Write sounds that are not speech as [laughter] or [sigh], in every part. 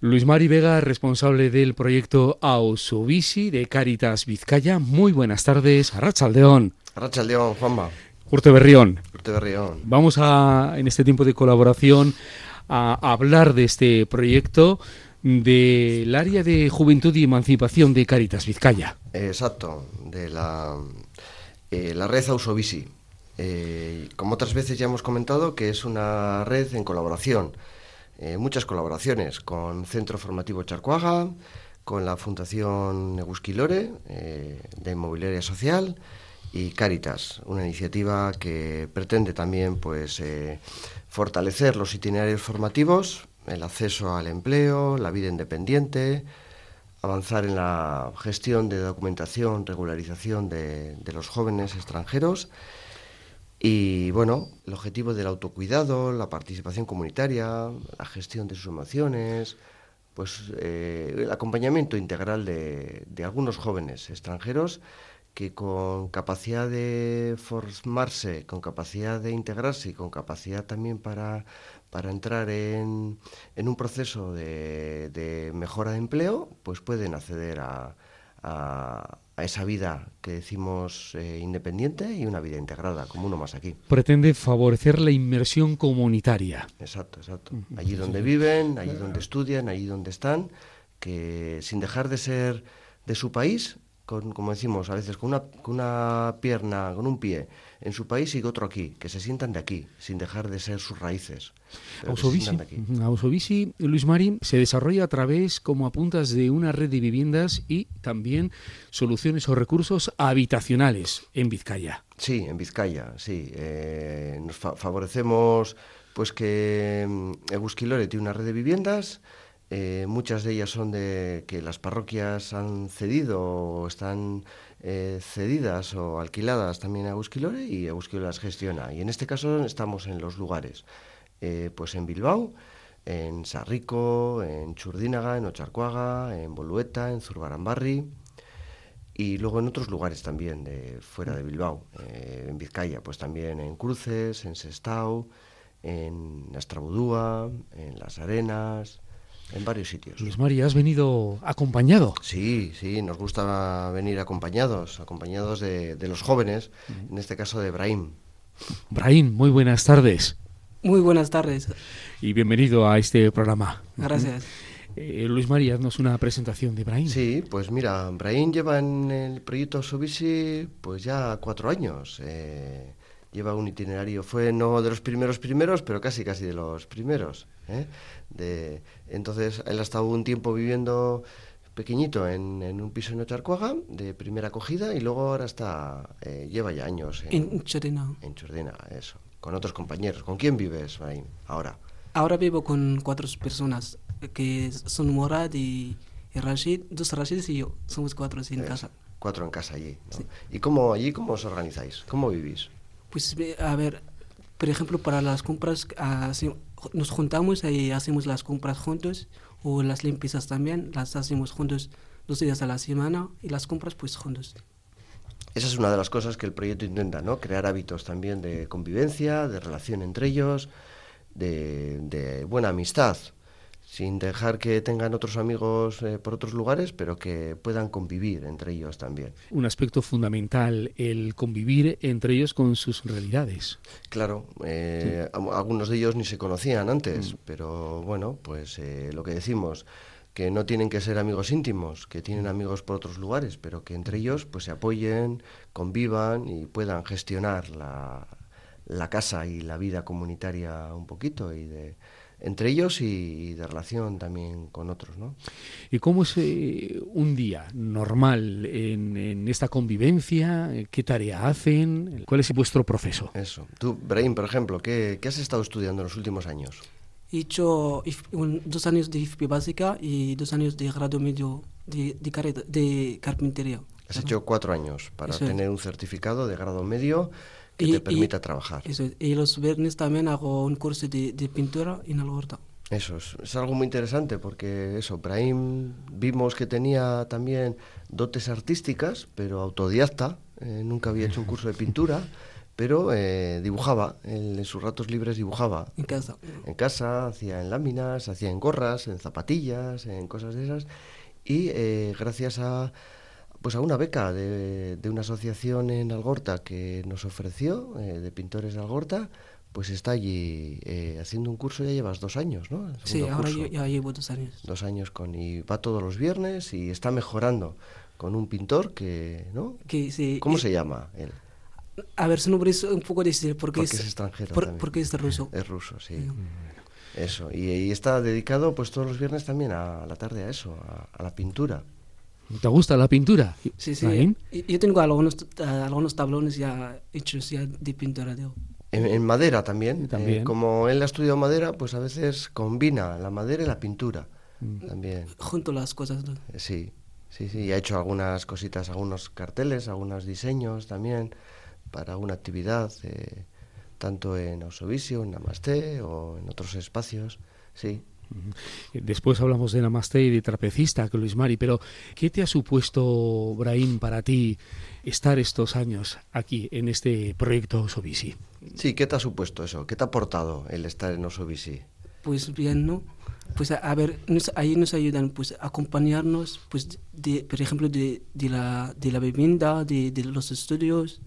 Luis Mari Vega, responsable del proyecto Ausubisi de Caritas Vizcaya. Muy buenas tardes, Arrachaldeón. Arrachaldeón, Juanma. Urte Berrión. Urte Berrión. Vamos a, en este tiempo de colaboración, a hablar de este proyecto del área de juventud y emancipación de Caritas Vizcaya. Exacto, de la, eh, la red Ausubisi. Eh, como otras veces ya hemos comentado, que es una red en colaboración eh, muchas colaboraciones con Centro Formativo Charcuaga, con la Fundación Egusquilore eh, de Inmobiliaria Social y Caritas, una iniciativa que pretende también pues, eh, fortalecer los itinerarios formativos, el acceso al empleo, la vida independiente, avanzar en la gestión de documentación, regularización de los jóvenes extranjeros y bueno, el objetivo del autocuidado, la participación comunitaria, la gestión de sus emociones, pues eh, el acompañamiento integral de, de, algunos jóvenes extranjeros que con capacidad de formarse, con capacidad de integrarse y con capacidad también para, para entrar en, en un proceso de, de, mejora de empleo, pues pueden acceder a, a a esa vida que decimos eh, independiente y una vida integrada, como uno más aquí. Pretende favorecer la inmersión comunitaria. Exacto, exacto. Allí donde viven, allí donde estudian, allí donde están, que sin dejar de ser de su país, con, como decimos a veces, con una, con una pierna, con un pie en su país y otro aquí, que se sientan de aquí, sin dejar de ser sus raíces. Ausovisi, Luis Marín, se desarrolla a través, como apuntas, de una red de viviendas y también soluciones o recursos habitacionales en Vizcaya. Sí, en Vizcaya, sí. Eh, nos fa favorecemos pues que mm, Egusquilore tiene una red de viviendas, eh, muchas de ellas son de que las parroquias han cedido o están eh, cedidas o alquiladas también a Egusquilore y Egusquilore las gestiona. Y en este caso estamos en los lugares, eh, pues en Bilbao, en Sarrico, en Churdínaga, en Ocharcuaga, en Bolueta, en Zurbarambarri y luego en otros lugares también de fuera de Bilbao, en Vizcaya, pues también en Cruces, en Sestao, en Astrabudúa, en Las Arenas, en varios sitios. Luis María, ¿has venido acompañado? Sí, sí, nos gusta venir acompañados, acompañados de, de los jóvenes, en este caso de Brahim. Brahim, muy buenas tardes. Muy buenas tardes. Y bienvenido a este programa. Gracias. Eh, Luis María, haznos una presentación de Brahim. Sí, pues mira, Brahim lleva en el proyecto Sobisi pues ya cuatro años. Eh, lleva un itinerario, fue no de los primeros primeros, pero casi casi de los primeros. ¿eh? De, entonces él ha estado un tiempo viviendo pequeñito en, en un piso en Ocharcuaga de primera acogida y luego ahora está eh, lleva ya años en, en Chordina. En Chordina, eso, con otros compañeros. ¿Con quién vives, Brahim, ahora? Ahora vivo con cuatro personas que son Morad y, y Rashid, dos Rashids y yo, somos cuatro en es, casa. Cuatro en casa allí. ¿no? Sí. ¿Y cómo allí cómo os organizáis? ¿Cómo vivís? Pues a ver, por ejemplo, para las compras nos juntamos y hacemos las compras juntos o las limpiezas también, las hacemos juntos dos días a la semana y las compras pues juntos. Esa es una de las cosas que el proyecto intenta, ¿no? Crear hábitos también de convivencia, de relación entre ellos, de buena amistad, sin dejar que tengan otros amigos eh, por otros lugares, pero que puedan convivir entre ellos también. Un aspecto fundamental, el convivir entre ellos con sus realidades. Claro, eh, sí. algunos de ellos ni se conocían antes, mm. pero bueno, pues eh, lo que decimos, que no tienen que ser amigos íntimos, que tienen amigos por otros lugares, pero que entre ellos pues se apoyen, convivan y puedan gestionar la, la casa y la vida comunitaria un poquito y de entre ellos y, de relación también con otros. ¿no? ¿Y cómo es eh, un día normal en, en, esta convivencia? ¿Qué tarea hacen? ¿Cuál es vuestro proceso? Eso. Tú, Brahim, por ejemplo, ¿qué, ¿qué, has estado estudiando en los últimos años? He hecho un, dos años de IFP básica y dos años de grado medio de, de, de carpintería. Has hecho cuatro años para Eso tener es. un certificado de grado medio que y, te permita y, trabajar. Eso, y los viernes también hago un curso de, de pintura en el huerta. Eso es, es, algo muy interesante porque eso, Brahim vimos que tenía también dotes artísticas, pero autodidacta, eh, nunca había hecho un curso de pintura, [laughs] pero eh, dibujaba, él en sus ratos libres dibujaba. En casa. En casa, hacía en láminas, hacía en gorras, en zapatillas, en cosas de esas. Y eh, gracias a, pues a una beca de, de, una asociación en Algorta que nos ofreció, eh, de pintores de Algorta, pues está allí eh, haciendo un curso, ya llevas dos años, ¿no? Sí, ahora yo, ya llevo dos años. Dos años con, y va todos los viernes y está mejorando con un pintor que, ¿no? Que, sí, ¿Cómo eh, se llama él? A ver, su nombre es un poco difícil porque, Porque es extranjero por- porque es ruso. Es ruso, sí. Eso, y, y está dedicado pues todos los viernes también a, la tarde a eso, a, a la pintura. ¿Te gusta la pintura? Sí, sí. Yo tengo algunos, eh, algunos tablones ya hechos ya de pintura de En, en madera también. También. eh, como él ha estudiado madera, pues a veces combina la madera y la pintura. También. junto las cosas. ¿no? Eh, Sí, sí, sí. Y ha hecho algunas cositas, algunos carteles, algunos diseños también para una actividad, eh, tanto en Osovisio, en Namaste o en otros espacios. Sí. Después hablamos de Namaste y de trapecista, que Luis Mari, pero ¿qué te ha supuesto, Brahim, para ti estar estos años aquí en este proyecto Sobisi? Sí, ¿qué te ha supuesto eso? ¿Qué te ha aportado el estar en Osovisi? Pues bien, ¿no? Pues a, a ver, nos- ahí nos ayudan pues a acompañarnos, pues de, por ejemplo, de, de, la, de la vivienda, de, de los estudios,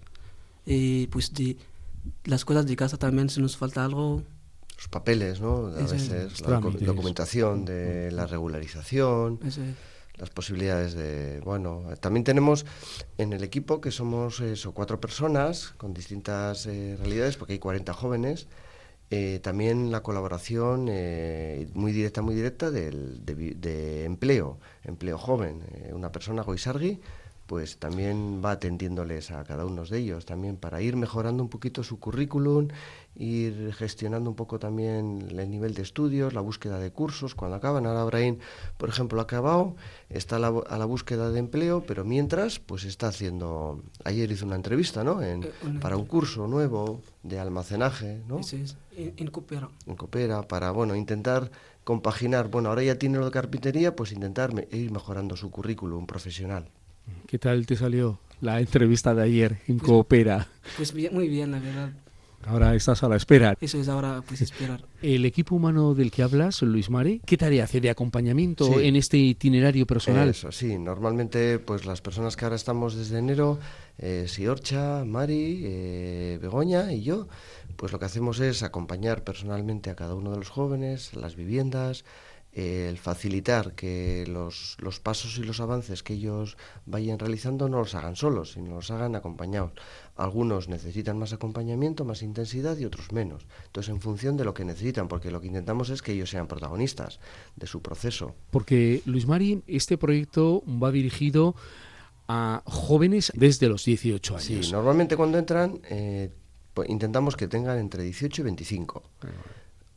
eh, pues de las cosas de casa también, si nos falta algo. Los papeles, ¿no? A es. veces la trámites. documentación de la regularización, Eso es. las posibilidades de bueno también tenemos en el equipo que somos eso cuatro personas con distintas eh, realidades porque hay 40 jóvenes eh, también la colaboración eh, muy directa muy directa del, de, de empleo empleo joven una persona Goisargi pues también va atendiéndoles a cada uno de ellos también para ir mejorando un poquito su currículum, ir gestionando un poco también el nivel de estudios, la búsqueda de cursos cuando acaban. Ahora Abraham, por ejemplo, ha acabado, está a la, a la búsqueda de empleo, pero mientras pues está haciendo, ayer hizo una entrevista, ¿no? En- Eh, una para un curso nuevo de almacenaje, ¿no? Eso es. En, en Coopera. en Coopera para bueno intentar compaginar bueno ahora ya tiene lo de carpintería pues intentar me- ir mejorando su currículum profesional ¿Qué tal te salió la entrevista de ayer en Pues- Coopera? Pues bien, muy bien, la verdad. Ahora estás a la espera. Eso es ahora, pues esperar. El equipo humano del que hablas, Luis Mari, ¿qué tarea hace de acompañamiento Sí. en este itinerario personal? Eso, sí. Normalmente, pues las personas que ahora estamos desde enero, eh, Siorcha, Mari, eh, Begoña y yo, pues lo que hacemos es acompañar personalmente a cada uno de los jóvenes, las viviendas, eh, el facilitar que los, los pasos y los avances que ellos vayan realizando no los hagan solos, sino los hagan acompañados. Algunos necesitan más acompañamiento, más intensidad y otros menos. Entonces, en función de lo que necesitan, porque lo que intentamos es que ellos sean protagonistas de su proceso. Porque, Luis Mari, este proyecto va dirigido a jóvenes desde los 18 Sí, años. normalmente cuando entran eh, pues intentamos que tengan entre 18 y 25.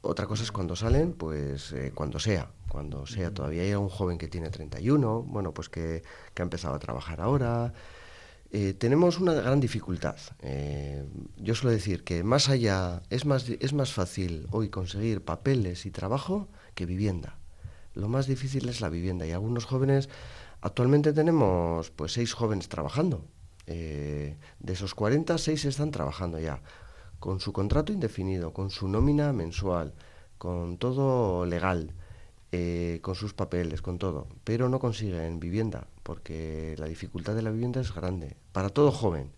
Otra cosa es cuando salen, pues eh, cuando sea, cuando sea. Todavía hay un joven que tiene 31, bueno, pues que, que ha empezado a trabajar ahora. Eh, tenemos una gran dificultad. Eh, yo suelo decir que más allá, es más, es más fácil hoy conseguir papeles y trabajo que vivienda. Lo más difícil es la vivienda y algunos jóvenes, actualmente tenemos pues seis jóvenes trabajando. Eh, de esos 40, seis están trabajando ya, con su contrato indefinido, con su nómina mensual, con todo legal, eh, con sus papeles, con todo, pero no consiguen vivienda, porque la dificultad de la vivienda es grande, para todo joven.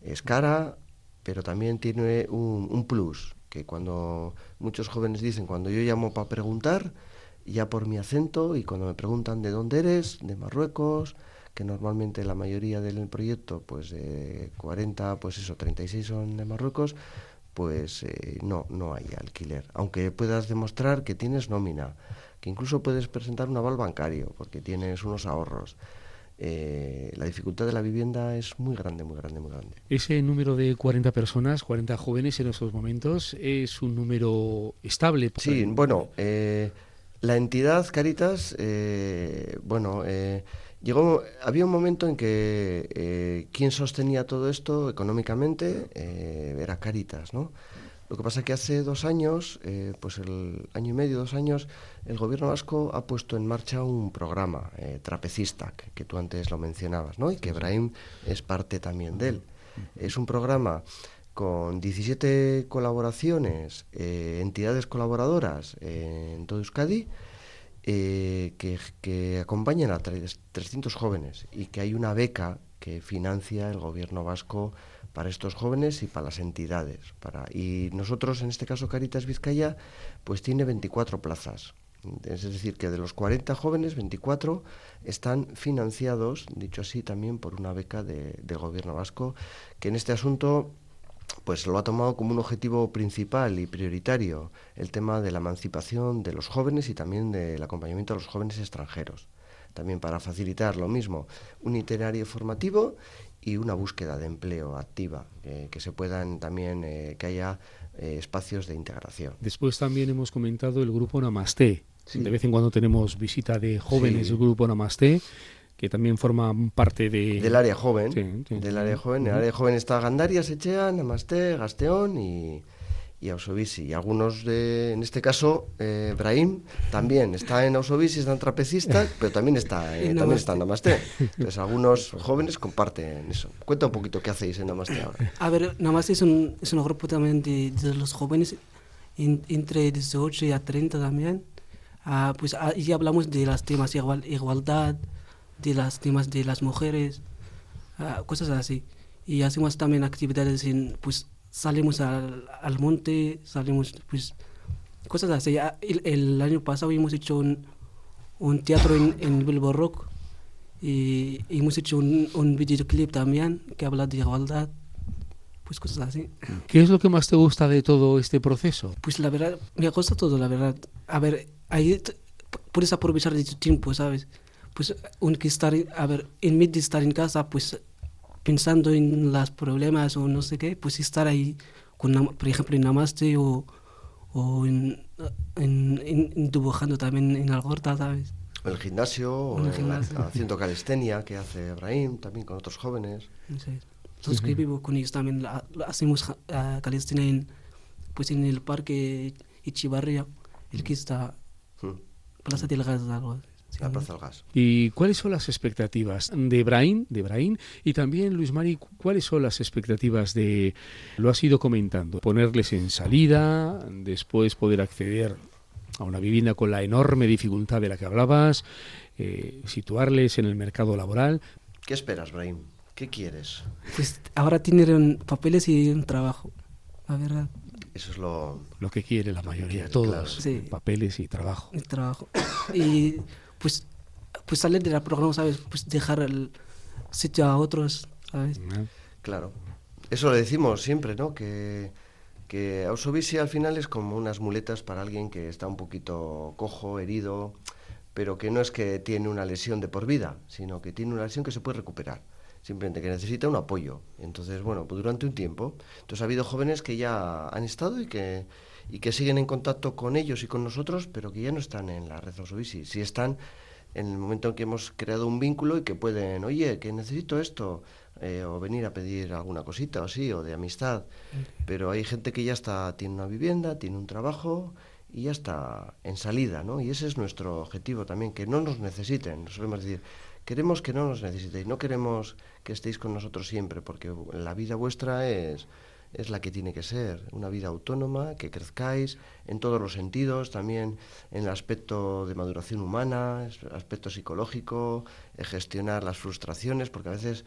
Es cara, pero también tiene un, un plus, que cuando muchos jóvenes dicen, cuando yo llamo para preguntar, ya por mi acento, y cuando me preguntan de dónde eres, de Marruecos, que normalmente la mayoría del proyecto, pues de 40, pues eso, 36 son de Marruecos, pues eh, no, no hay alquiler. Aunque puedas demostrar que tienes nómina, que incluso puedes presentar un aval bancario, porque tienes unos ahorros. Eh, la dificultad de la vivienda es muy grande, muy grande, muy grande. Ese número de 40 personas, 40 jóvenes en estos momentos, es un número estable. Sí, bueno, eh, la entidad Caritas, eh, bueno, eh, llegó, había un momento en que eh, quien sostenía todo esto económicamente eh, era Caritas, ¿no? Lo que pasa es que hace dos años, eh, pues el año y medio, dos años, el gobierno vasco ha puesto en marcha un programa, Trapecista, que, que tú antes lo mencionabas, ¿no? Y que Ibrahim es parte también de él. Es un programa con 17 colaboraciones, entidades colaboradoras en todo Euskadi, eh, que, acompañan a 300 jóvenes y que hay una beca que financia el gobierno vasco para estos jóvenes y para las entidades. Y nosotros, en este caso Caritas Vizcaya, pues tiene 24 plazas. Es decir, que de los 40 jóvenes, 24 están financiados, dicho así, también por una beca de, del gobierno vasco, que en este asunto pues lo ha tomado como un objetivo principal y prioritario el tema de la emancipación de los jóvenes y también del acompañamiento a los jóvenes extranjeros. También para facilitar lo mismo, un itinerario formativo y una búsqueda de empleo activa, eh, que se puedan también, eh, que haya eh, espacios de integración. Después también hemos comentado el grupo Namaste. De vez en cuando tenemos visita de jóvenes del grupo Namaste que también forma parte de... Del área joven. Del área joven. En el área joven está Gandarias, Echea, Namaste, Gasteón y, y Ausovisi. Y algunos de, en este caso, eh, Brahim también está en Ausovisi, está en trapecista, [laughs] pero también está, eh, también está en Namaste. Entonces algunos jóvenes comparten eso. Cuenta un poquito qué hacéis en Namaste ahora. A ver, Namaste es un, es un grupo también de, de los jóvenes, entre 18 y a 30 también. Ah, pues ahí hablamos de los temas igual, igualdad, de las temas de las mujeres, ah, cosas así. Y hacemos también actividades en, pues salimos al, al monte, salimos, pues, cosas así. Ah, el, el año pasado hemos hecho un, un teatro en, en Bilbo Rock y, hemos hecho un, un videoclip también que habla de igualdad pues cosas así. ¿Qué es lo que más te gusta de todo este proceso? Pues la verdad, me gusta todo, la verdad. A ver, ahí puedes aprovechar de tu tiempo, ¿sabes? Pues que estar, a ver, en vez de estar en casa, pues pensando en los problemas o no sé qué, pues estar ahí, con, por ejemplo, en Namaste o, o en, en, dibujando también en Algorta, ¿sabes? En el gimnasio, o haciendo calistenia, que hace Ibrahim, también con otros jóvenes. Sí. Los que vivo con ellos también hacemos calistenia en, pues en el parque Ichibarria, el que está Plaza del Gas, algo la Plaza del Gas. ¿Y cuáles son las expectativas de Brain, de Brain? Y también, Luis Mari, ¿cuáles son las expectativas de, lo has ido comentando, ponerles en salida, después poder acceder a una vivienda con la enorme dificultad de la que hablabas, eh, situarles en el mercado laboral? ¿Qué esperas, Brain? ¿Qué quieres? Pues ahora tienen papeles y un trabajo, la verdad. Eso es lo... Lo que quiere la mayoría, todos, papeles y trabajo. Y trabajo. Y pues, pues salir de la programa, ¿sabes? Pues dejar el sitio a otros, ¿sabes? Claro. Eso lo decimos siempre, ¿no? Que, que Ausovisi al final es como unas muletas para alguien que está un poquito cojo, herido, pero que no es que tiene una lesión de por vida, sino que tiene una lesión que se puede recuperar simplemente que necesita un apoyo. Entonces, bueno, pues durante un tiempo. Entonces ha habido jóvenes que ya han estado y que y que siguen en contacto con ellos y con nosotros, pero que ya no están en la red Osobici, sí están en el momento en que hemos creado un vínculo y que pueden, oye, que necesito esto, eh, o venir a pedir alguna cosita o así, o de amistad. Pero hay gente que ya está, tiene una vivienda, tiene un trabajo y ya está en salida, ¿no? Y ese es nuestro objetivo también, que no nos necesiten. Solemos decir, queremos que no nos necesitéis, no queremos que estéis con nosotros siempre, porque la vida vuestra es es la que tiene que ser, una vida autónoma, que crezcáis en todos los sentidos, también en el aspecto de maduración humana, aspecto psicológico, gestionar las frustraciones, porque a veces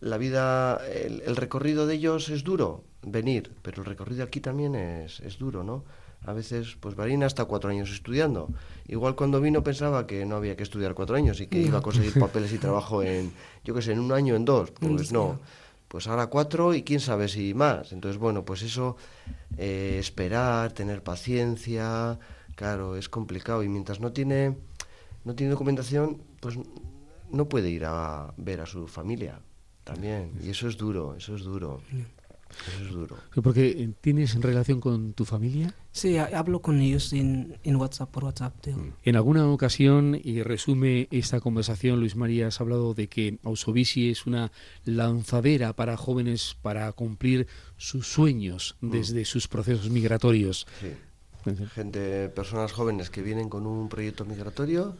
la vida, el, recorrido de ellos es duro, venir, pero el recorrido aquí también es, es duro, ¿no? A veces, pues Marina está cuatro años estudiando. Igual cuando vino pensaba que no había que estudiar cuatro años y que iba a conseguir papeles y trabajo en, yo qué sé, en un año, en dos. Pues no pues ahora cuatro y quién sabe si más. Entonces, bueno, pues eso, eh, esperar, tener paciencia, claro, es complicado. Y mientras no tiene, no tiene documentación, pues no puede ir a ver a su familia también. Y eso es duro, eso es duro. Eso es duro. ¿Porque eh, tienes relación con tu familia? Sí, hablo con ellos en, en WhatsApp, por WhatsApp. Mm. En alguna ocasión, y resume esta conversación, Luis María, has hablado de que Ausovisi es una lanzadera para jóvenes para cumplir sus sueños mm. desde sus procesos migratorios. Sí. Gente, personas jóvenes que vienen con un proyecto migratorio,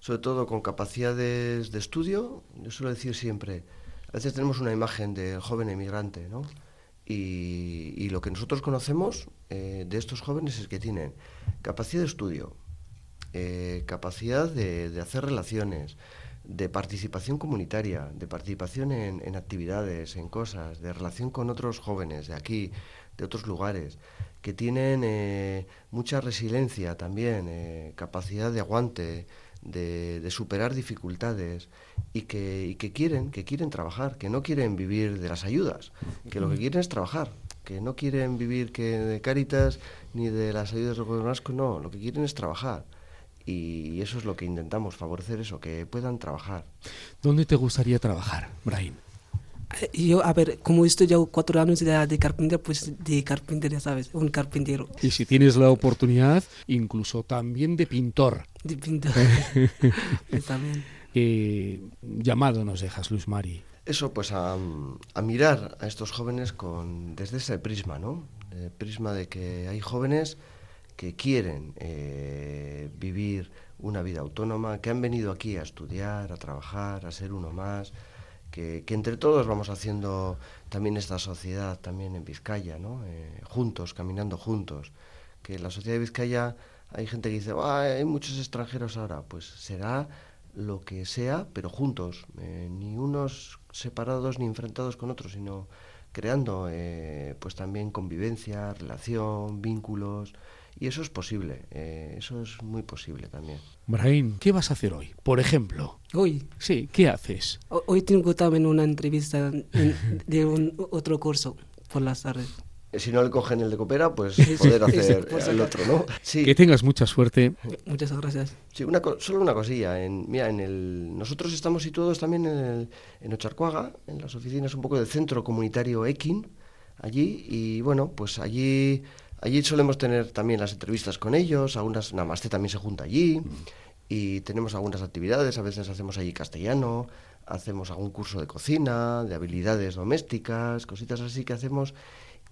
sobre todo con capacidades de estudio. Yo suelo decir siempre, a veces tenemos una imagen del joven emigrante, ¿no? Y, lo que nosotros conocemos eh, de estos jóvenes es que tienen capacidad de estudio, eh, capacidad de, hacer relaciones, de participación comunitaria, de participación en, actividades, en cosas, de relación con otros jóvenes de aquí, de otros lugares, que tienen eh, mucha resiliencia también, capacidad de aguante, de, superar dificultades y que, que, quieren, que quieren trabajar, que no quieren vivir de las ayudas, que lo que quieren es trabajar, que no quieren vivir que de Cáritas ni de las ayudas del gobierno vasco, no, lo que quieren es trabajar. Y eso es lo que intentamos, favorecer eso, que puedan trabajar. ¿Dónde te gustaría trabajar, Brian? Yo, a ver, como he estudiado cuatro años de, de carpintería, pues de carpintería, ¿sabes? Un carpintero. Y si tienes la oportunidad, incluso también de pintor. De pintor. [laughs] pues también. ¿Qué llamado nos dejas, Luz Mari? Eso, pues a, a, mirar a estos jóvenes con desde ese prisma, ¿no? El prisma de que hay jóvenes que quieren eh, vivir una vida autónoma, que han venido aquí a estudiar, a trabajar, a ser uno más, que, entre todos vamos haciendo también esta sociedad también en Vizcaya, ¿no? Eh, juntos, caminando juntos. Que la sociedad de Vizcaya hay gente que dice, hay muchos extranjeros ahora, pues será lo que sea, pero juntos, eh, ni unos separados ni enfrentados con otros, sino creando eh, pues también convivencia, relación, vínculos, y eso es posible, eh, eso es muy posible también. Brahim, ¿qué vas a hacer hoy? Por ejemplo. Hoy. Sí, ¿qué haces? Hoy tengo también una entrevista de un otro curso por las tardes. Eh, si no le cogen el de Coopera, pues poder hacer el otro, ¿no? Sí. Que tengas mucha suerte. Muchas gracias. Sí, una solo una cosilla. En, mira, en el, nosotros estamos situados también en, el, en Ocharcuaga, en las oficinas un poco del centro comunitario Ekin, allí, y bueno, pues allí Allí solemos tener también las entrevistas con ellos, algunas, Namaste también se junta allí, y tenemos algunas actividades, a veces hacemos allí castellano, hacemos algún curso de cocina, de habilidades domésticas, cositas así que hacemos,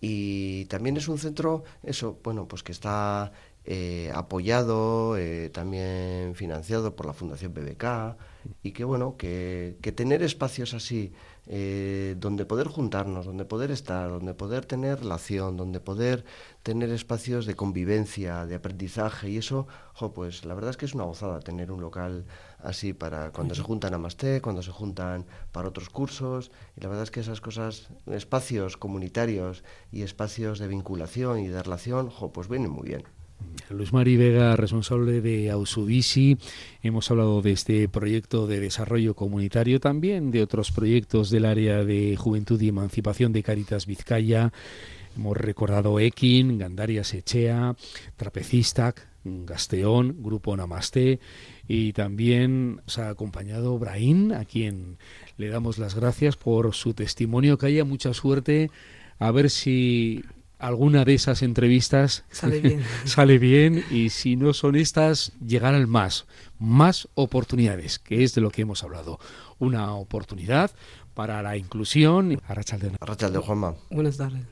y también es un centro, eso, bueno, pues que está eh, apoyado, eh, también financiado por la Fundación BBK, y que bueno, que, que tener espacios así, eh, donde poder juntarnos, donde poder estar, donde poder tener relación, donde poder tener espacios de convivencia, de aprendizaje, y eso, pues la verdad es que es una gozada tener un local así para cuando se juntan a Masté, cuando se juntan para otros cursos, y la verdad es que esas cosas, espacios comunitarios y espacios de vinculación y de relación, pues vienen muy bien. Luis Mari Vega, responsable de Ausubisi. Hemos hablado de este proyecto de desarrollo comunitario, también de otros proyectos del área de juventud y emancipación de Caritas Vizcaya. Hemos recordado Ekin, Gandarias Echea, Trapecistac, Gasteón, Grupo Namaste y también nos ha acompañado Braín, a quien le damos las gracias por su testimonio. Que haya mucha suerte. A ver si alguna de esas entrevistas sale bien. [laughs] sale bien y si no son estas, llegarán más, más oportunidades, que es de lo que hemos hablado. Una oportunidad para la inclusión. Arrachal de Juanma. Buenas tardes.